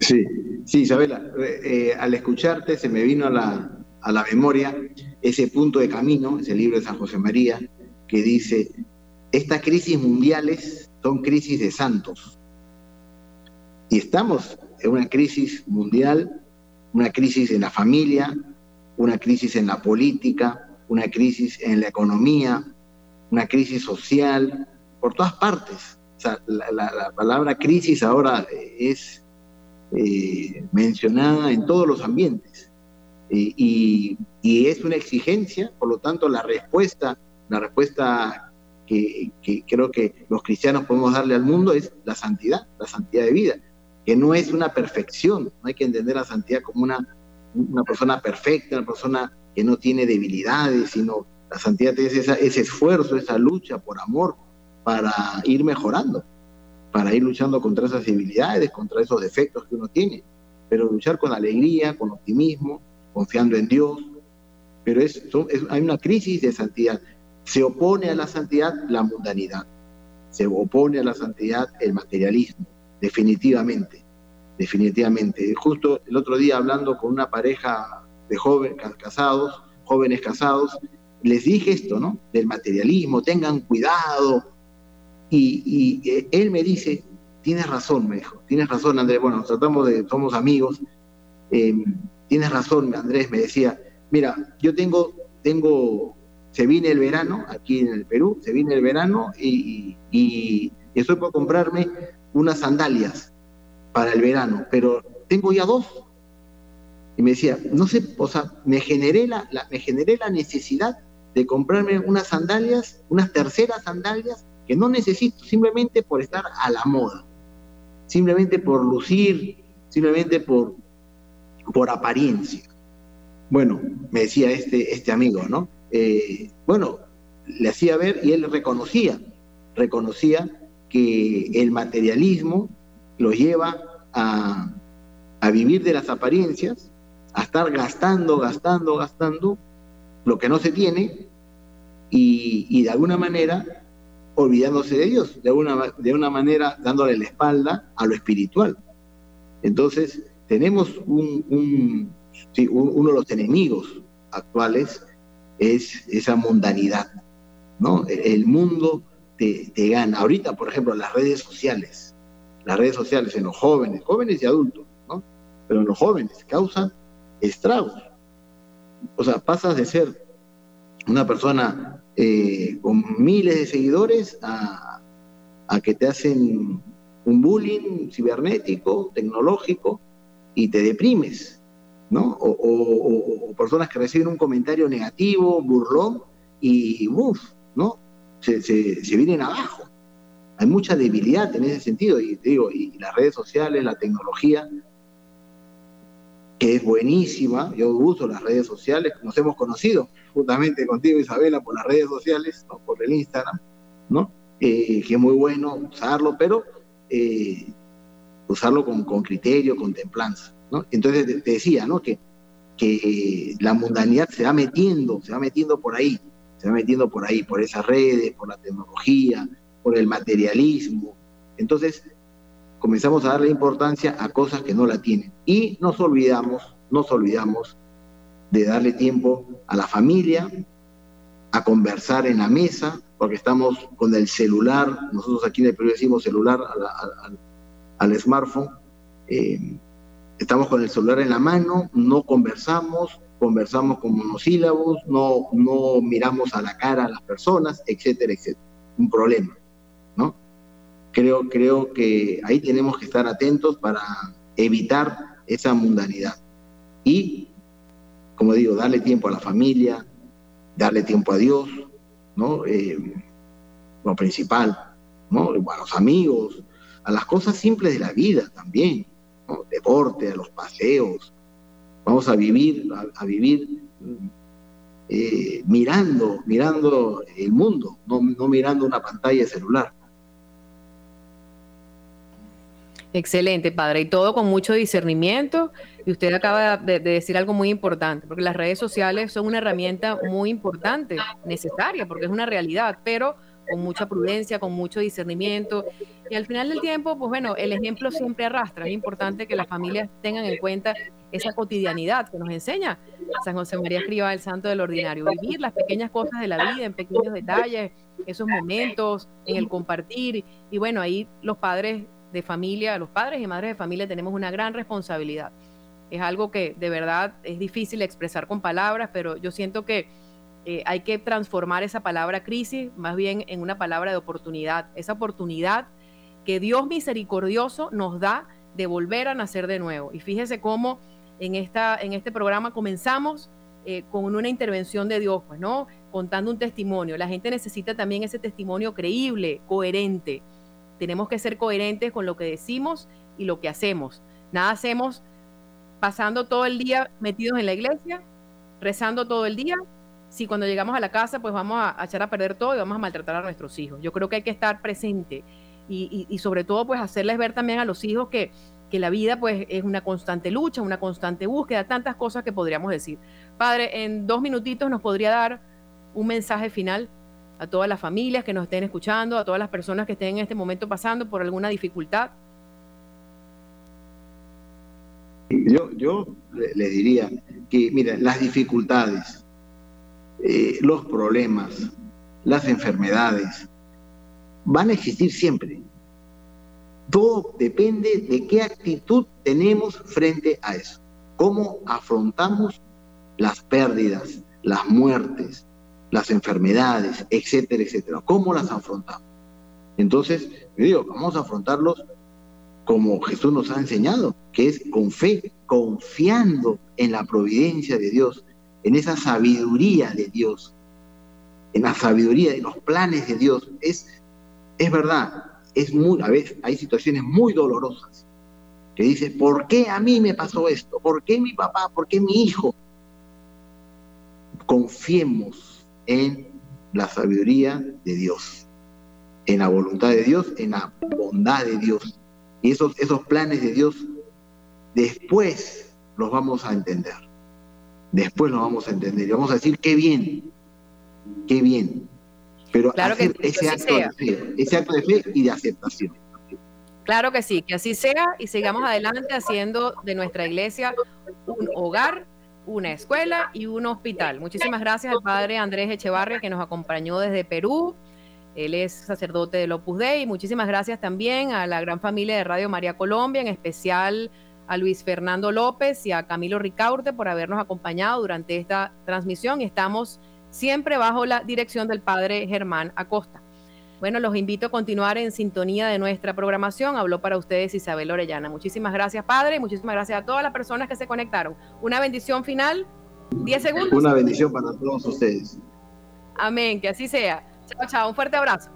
Sí, sí, Isabela, eh, al escucharte se me vino la, a la memoria ese punto de camino, ese libro de San José María, que dice, estas crisis mundiales son crisis de santos. Y estamos en una crisis mundial, una crisis en la familia, una crisis en la política, una crisis en la economía, una crisis social, por todas partes. La, palabra crisis ahora es eh, mencionada en todos los ambientes. Y, es una exigencia, por lo tanto, la respuesta, la respuesta que, que, creo que los cristianos podemos darle al mundo es la santidad, la santidad de vida, que no es una perfección, no hay que entender la santidad como una una persona perfecta, una persona que no tiene debilidades, sino la santidad es ese esfuerzo, esa lucha por amor para ir mejorando, para ir luchando contra esas debilidades, contra esos defectos que uno tiene, pero luchar con alegría, con optimismo, confiando en Dios. Pero hay una crisis de santidad. Se opone a la santidad la mundanidad, se opone a la santidad el materialismo, definitivamente definitivamente. Justo el otro día hablando con una pareja de jóvenes casados, jóvenes casados, les dije esto, ¿no? Del materialismo, tengan cuidado. Y, eh, él me dice, tienes razón, me dijo, tienes razón, Andrés, bueno, tratamos de, somos amigos, em, tienes razón, Andrés, me decía, mira, yo tengo, tengo, se viene el verano, aquí en el Perú, se viene el verano y, y estoy por comprarme unas sandalias para el verano, pero tengo ya dos. Y me decía, no sé, o sea, me generé la, me generé la necesidad de comprarme unas sandalias, unas terceras sandalias que no necesito simplemente por estar a la moda, simplemente por lucir, simplemente por, por apariencia. Bueno, me decía este, este amigo, ¿no? Eh, bueno, le hacía ver y él reconocía, reconocía que el materialismo lo lleva a, vivir de las apariencias, a estar gastando, gastando, gastando lo que no se tiene y, de alguna manera olvidándose de Dios, de una, de una manera dándole la espalda a lo espiritual. Entonces, tenemos un, uno de los enemigos actuales es esa mundanidad, ¿no? El mundo te, te, gana. Ahorita, por ejemplo, las redes sociales las redes sociales en los jóvenes, jóvenes y adultos, ¿no? Pero en los jóvenes causan estragos. O sea, pasas de ser una persona eh, con miles de seguidores a, que te hacen un bullying cibernético, tecnológico, y te deprimes, ¿no? O, personas que reciben un comentario negativo, burlón, y uff, ¿no? Se, vienen abajo hay mucha debilidad en ese sentido, y digo, y las redes sociales, la tecnología, que es buenísima, yo uso las redes sociales, nos hemos conocido justamente contigo Isabela por las redes sociales, por el Instagram, ¿no? Eh, que es muy bueno usarlo, pero eh, usarlo con, con, criterio, con templanza, ¿no? Entonces te, decía, ¿no? Que, que la mundanidad se va metiendo, se va metiendo por ahí, se va metiendo por ahí, por esas redes, por la tecnología, por el materialismo. Entonces, comenzamos a darle importancia a cosas que no la tienen. Y nos olvidamos, nos olvidamos de darle tiempo a la familia, a conversar en la mesa, porque estamos con el celular, nosotros aquí en el Perú decimos celular al, smartphone, eh, estamos con el celular en la mano, no conversamos, conversamos con monosílabos, no, no miramos a la cara a las personas, etcétera, etcétera. Un problema. ¿no? Creo, creo que ahí tenemos que estar atentos para evitar esa mundanidad. Y, como digo, darle tiempo a la familia, darle tiempo a Dios, ¿no? Eh, lo principal, ¿no? A los amigos, a las cosas simples de la vida también, Deporte, a los paseos. Vamos a vivir, a, vivir eh, mirando, mirando el mundo, no, mirando una pantalla de celular. Excelente, padre. Y todo con mucho discernimiento. Y usted acaba de, decir algo muy importante, porque las redes sociales son una herramienta muy importante, necesaria, porque es una realidad, pero con mucha prudencia, con mucho discernimiento. Y al final del tiempo, pues bueno, el ejemplo siempre arrastra. Es importante que las familias tengan en cuenta esa cotidianidad que nos enseña San José María Escriba, el santo del ordinario. Vivir las pequeñas cosas de la vida en pequeños detalles, esos momentos, en el compartir. Y bueno, ahí los padres de familia, los padres y madres de familia tenemos una gran responsabilidad. Es algo que de verdad es difícil expresar con palabras, pero yo siento que eh, hay que transformar esa palabra crisis más bien en una palabra de oportunidad. Esa oportunidad que Dios misericordioso nos da de volver a nacer de nuevo. Y fíjese cómo en, esta, en este programa comenzamos eh, con una intervención de Dios, pues, ¿no? Contando un testimonio. La gente necesita también ese testimonio creíble, coherente. Tenemos que ser coherentes con lo que decimos y lo que hacemos. Nada hacemos pasando todo el día metidos en la iglesia, rezando todo el día, si cuando llegamos a la casa pues vamos a, echar a perder todo y vamos a maltratar a nuestros hijos. Yo creo que hay que estar presente y, sobre todo pues hacerles ver también a los hijos que, que la vida pues es una constante lucha, una constante búsqueda, tantas cosas que podríamos decir. Padre, en dos minutitos nos podría dar un mensaje final a todas las familias que nos estén escuchando, a todas las personas que estén en este momento pasando por alguna dificultad? Yo, yo le, diría que, mira, las dificultades, eh, los problemas, las enfermedades, van a existir siempre. Todo depende de qué actitud tenemos frente a eso. Cómo afrontamos las pérdidas, las muertes, las enfermedades, etcétera, etcétera. ¿Cómo las afrontamos? Entonces, digo, vamos a afrontarlos como Jesús nos ha enseñado, que es con fe, confiando en la providencia de Dios, en esa sabiduría de Dios, en la sabiduría de los planes de Dios. Es, es verdad, es muy, a veces hay situaciones muy dolorosas que dice, ¿por qué a mí me pasó esto? ¿Por qué mi papá? ¿Por qué mi hijo? Confiemos en la sabiduría de Dios, en la voluntad de Dios, en la bondad de Dios. Y esos, esos planes de Dios después los vamos a entender. Después los vamos a entender y vamos a decir, qué bien, qué bien. Pero hacer ese, acto de fe, ese acto de fe y de aceptación. Claro que sí, que así sea y sigamos adelante haciendo de nuestra iglesia un hogar una escuela y un hospital. Muchísimas gracias al padre Andrés Echevarria que nos acompañó desde Perú. Él es sacerdote del Opus Dei. Muchísimas gracias también a la gran familia de Radio María Colombia, en especial a Luis Fernando López y a Camilo Ricaurte por habernos acompañado durante esta transmisión. Estamos siempre bajo la dirección del padre Germán Acosta. Bueno, los invito a continuar en sintonía de nuestra programación. Habló para ustedes Isabel Orellana. Muchísimas gracias, Padre. Muchísimas gracias a todas las personas que se conectaron. Una bendición final. Diez segundos. Una bendición para todos ustedes. Amén, que así sea. Chao, chao. Un fuerte abrazo.